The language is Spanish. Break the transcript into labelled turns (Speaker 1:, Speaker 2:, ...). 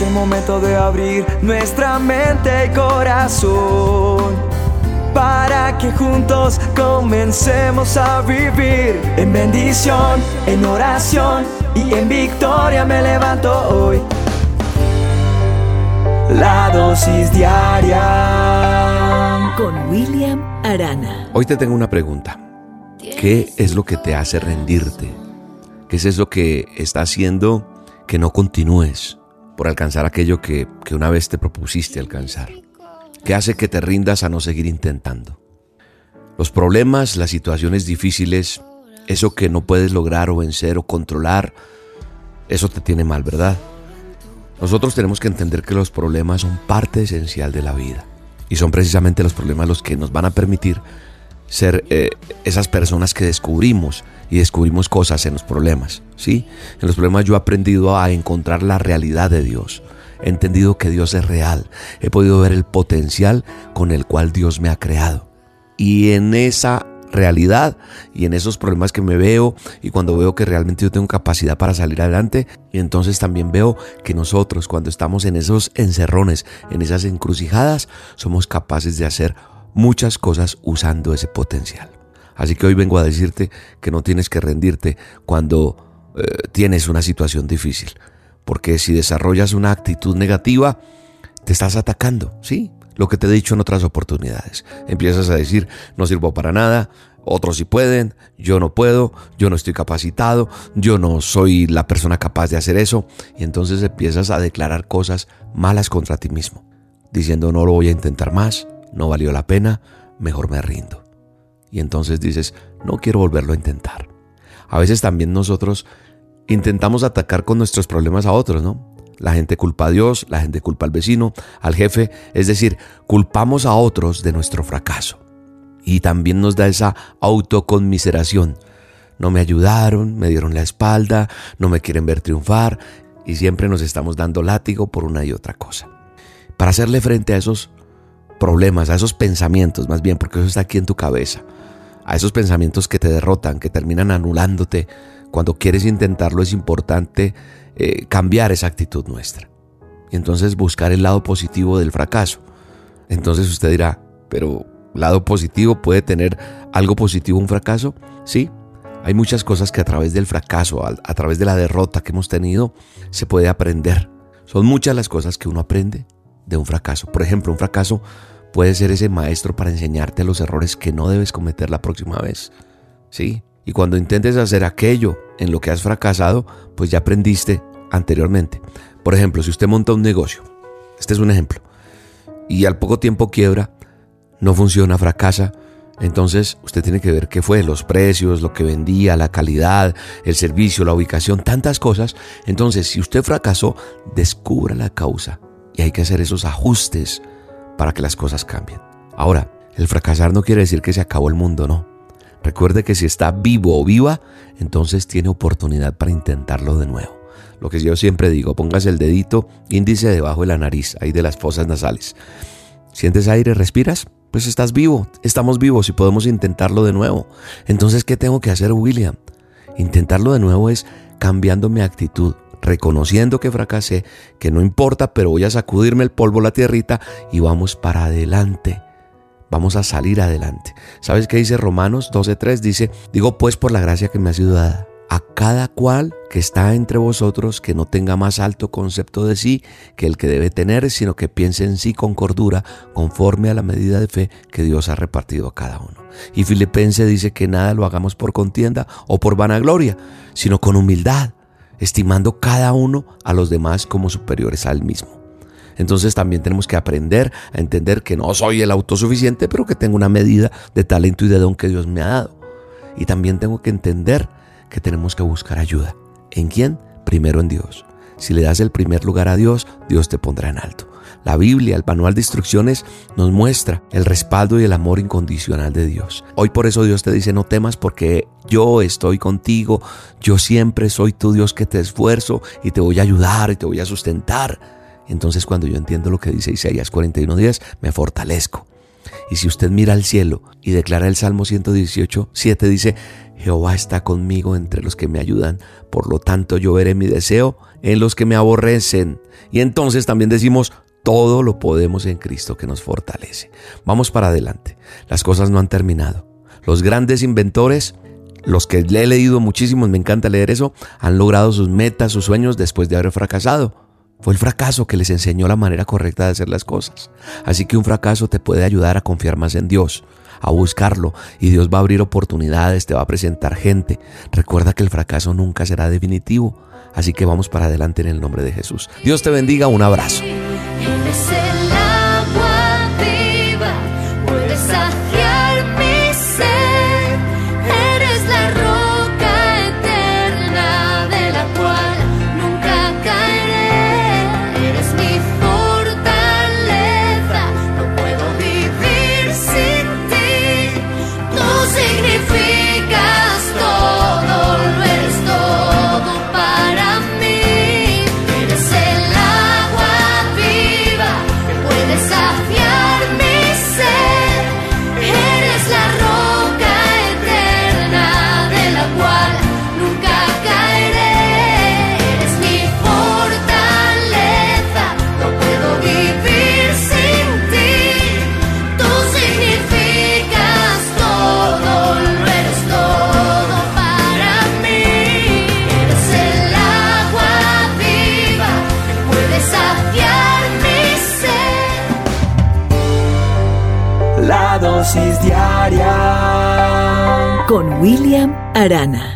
Speaker 1: Es el momento de abrir nuestra mente y corazón para que juntos comencemos a vivir en bendición, en oración y en victoria me levanto hoy. La dosis diaria
Speaker 2: con William Arana.
Speaker 3: Hoy te tengo una pregunta. ¿Qué es lo que te hace rendirte? ¿Qué es eso que está haciendo que no continúes por alcanzar aquello que, que una vez te propusiste alcanzar? ¿Qué hace que te rindas a no seguir intentando? Los problemas, las situaciones difíciles, eso que no puedes lograr o vencer o controlar, eso te tiene mal, ¿verdad? Nosotros tenemos que entender que los problemas son parte esencial de la vida. Y son precisamente los problemas los que nos van a permitir ser eh, esas personas que descubrimos y descubrimos cosas en los problemas. ¿sí? En los problemas yo he aprendido a encontrar la realidad de Dios. He entendido que Dios es real. He podido ver el potencial con el cual Dios me ha creado. Y en esa realidad y en esos problemas que me veo y cuando veo que realmente yo tengo capacidad para salir adelante y entonces también veo que nosotros cuando estamos en esos encerrones, en esas encrucijadas, somos capaces de hacer muchas cosas usando ese potencial. Así que hoy vengo a decirte que no tienes que rendirte cuando eh, tienes una situación difícil, porque si desarrollas una actitud negativa, te estás atacando, ¿sí? lo que te he dicho en otras oportunidades. Empiezas a decir, no sirvo para nada, otros sí pueden, yo no puedo, yo no estoy capacitado, yo no soy la persona capaz de hacer eso. Y entonces empiezas a declarar cosas malas contra ti mismo, diciendo no lo voy a intentar más, no valió la pena, mejor me rindo. Y entonces dices, no quiero volverlo a intentar. A veces también nosotros intentamos atacar con nuestros problemas a otros, ¿no? La gente culpa a Dios, la gente culpa al vecino, al jefe, es decir, culpamos a otros de nuestro fracaso. Y también nos da esa autoconmiseración. No me ayudaron, me dieron la espalda, no me quieren ver triunfar y siempre nos estamos dando látigo por una y otra cosa. Para hacerle frente a esos problemas, a esos pensamientos, más bien, porque eso está aquí en tu cabeza, a esos pensamientos que te derrotan, que terminan anulándote, cuando quieres intentarlo es importante eh, cambiar esa actitud nuestra. Y entonces buscar el lado positivo del fracaso. Entonces usted dirá, pero lado positivo puede tener algo positivo un fracaso? Sí, hay muchas cosas que a través del fracaso, a, a través de la derrota que hemos tenido, se puede aprender. Son muchas las cosas que uno aprende de un fracaso. Por ejemplo, un fracaso puede ser ese maestro para enseñarte los errores que no debes cometer la próxima vez. Sí, y cuando intentes hacer aquello en lo que has fracasado, pues ya aprendiste anteriormente. Por ejemplo, si usted monta un negocio, este es un ejemplo, y al poco tiempo quiebra, no funciona, fracasa, entonces usted tiene que ver qué fue, los precios, lo que vendía, la calidad, el servicio, la ubicación, tantas cosas. Entonces, si usted fracasó, descubra la causa y hay que hacer esos ajustes para que las cosas cambien. Ahora, el fracasar no quiere decir que se acabó el mundo, no. Recuerde que si está vivo o viva, entonces tiene oportunidad para intentarlo de nuevo. Lo que yo siempre digo, pongas el dedito índice debajo de la nariz, ahí de las fosas nasales. ¿Sientes aire? ¿Respiras? Pues estás vivo, estamos vivos y podemos intentarlo de nuevo. Entonces, ¿qué tengo que hacer, William? Intentarlo de nuevo es cambiando mi actitud, reconociendo que fracasé, que no importa, pero voy a sacudirme el polvo, la tierrita y vamos para adelante. Vamos a salir adelante. ¿Sabes qué dice Romanos 12.3? Dice, digo pues por la gracia que me ha sido dada a cada cual que está entre vosotros que no tenga más alto concepto de sí que el que debe tener, sino que piense en sí con cordura, conforme a la medida de fe que Dios ha repartido a cada uno. Y Filipense dice que nada lo hagamos por contienda o por vanagloria, sino con humildad, estimando cada uno a los demás como superiores al mismo. Entonces también tenemos que aprender a entender que no soy el autosuficiente, pero que tengo una medida de talento y de don que Dios me ha dado. Y también tengo que entender que tenemos que buscar ayuda. ¿En quién? Primero en Dios. Si le das el primer lugar a Dios, Dios te pondrá en alto. La Biblia, el manual de instrucciones, nos muestra el respaldo y el amor incondicional de Dios. Hoy por eso Dios te dice, no temas porque yo estoy contigo, yo siempre soy tu Dios que te esfuerzo y te voy a ayudar y te voy a sustentar. Entonces cuando yo entiendo lo que dice Isaías 41 días, me fortalezco.
Speaker 4: Y si usted mira al cielo y declara el Salmo 118, 7 dice, Jehová está conmigo entre los que me ayudan, por lo tanto yo veré mi deseo en los que me aborrecen. Y entonces también decimos, todo lo podemos en Cristo que nos fortalece. Vamos para adelante. Las cosas no han terminado. Los grandes inventores, los que le he leído muchísimos, me encanta leer eso, han logrado sus metas, sus sueños después de haber fracasado. Fue el fracaso que les enseñó la manera correcta de hacer las cosas. Así que un fracaso te puede ayudar a confiar más en Dios, a buscarlo y Dios va a abrir oportunidades, te va a presentar gente. Recuerda que el fracaso nunca será definitivo. Así que vamos para adelante en el nombre de Jesús. Dios te bendiga, un abrazo.
Speaker 2: Con William Arana.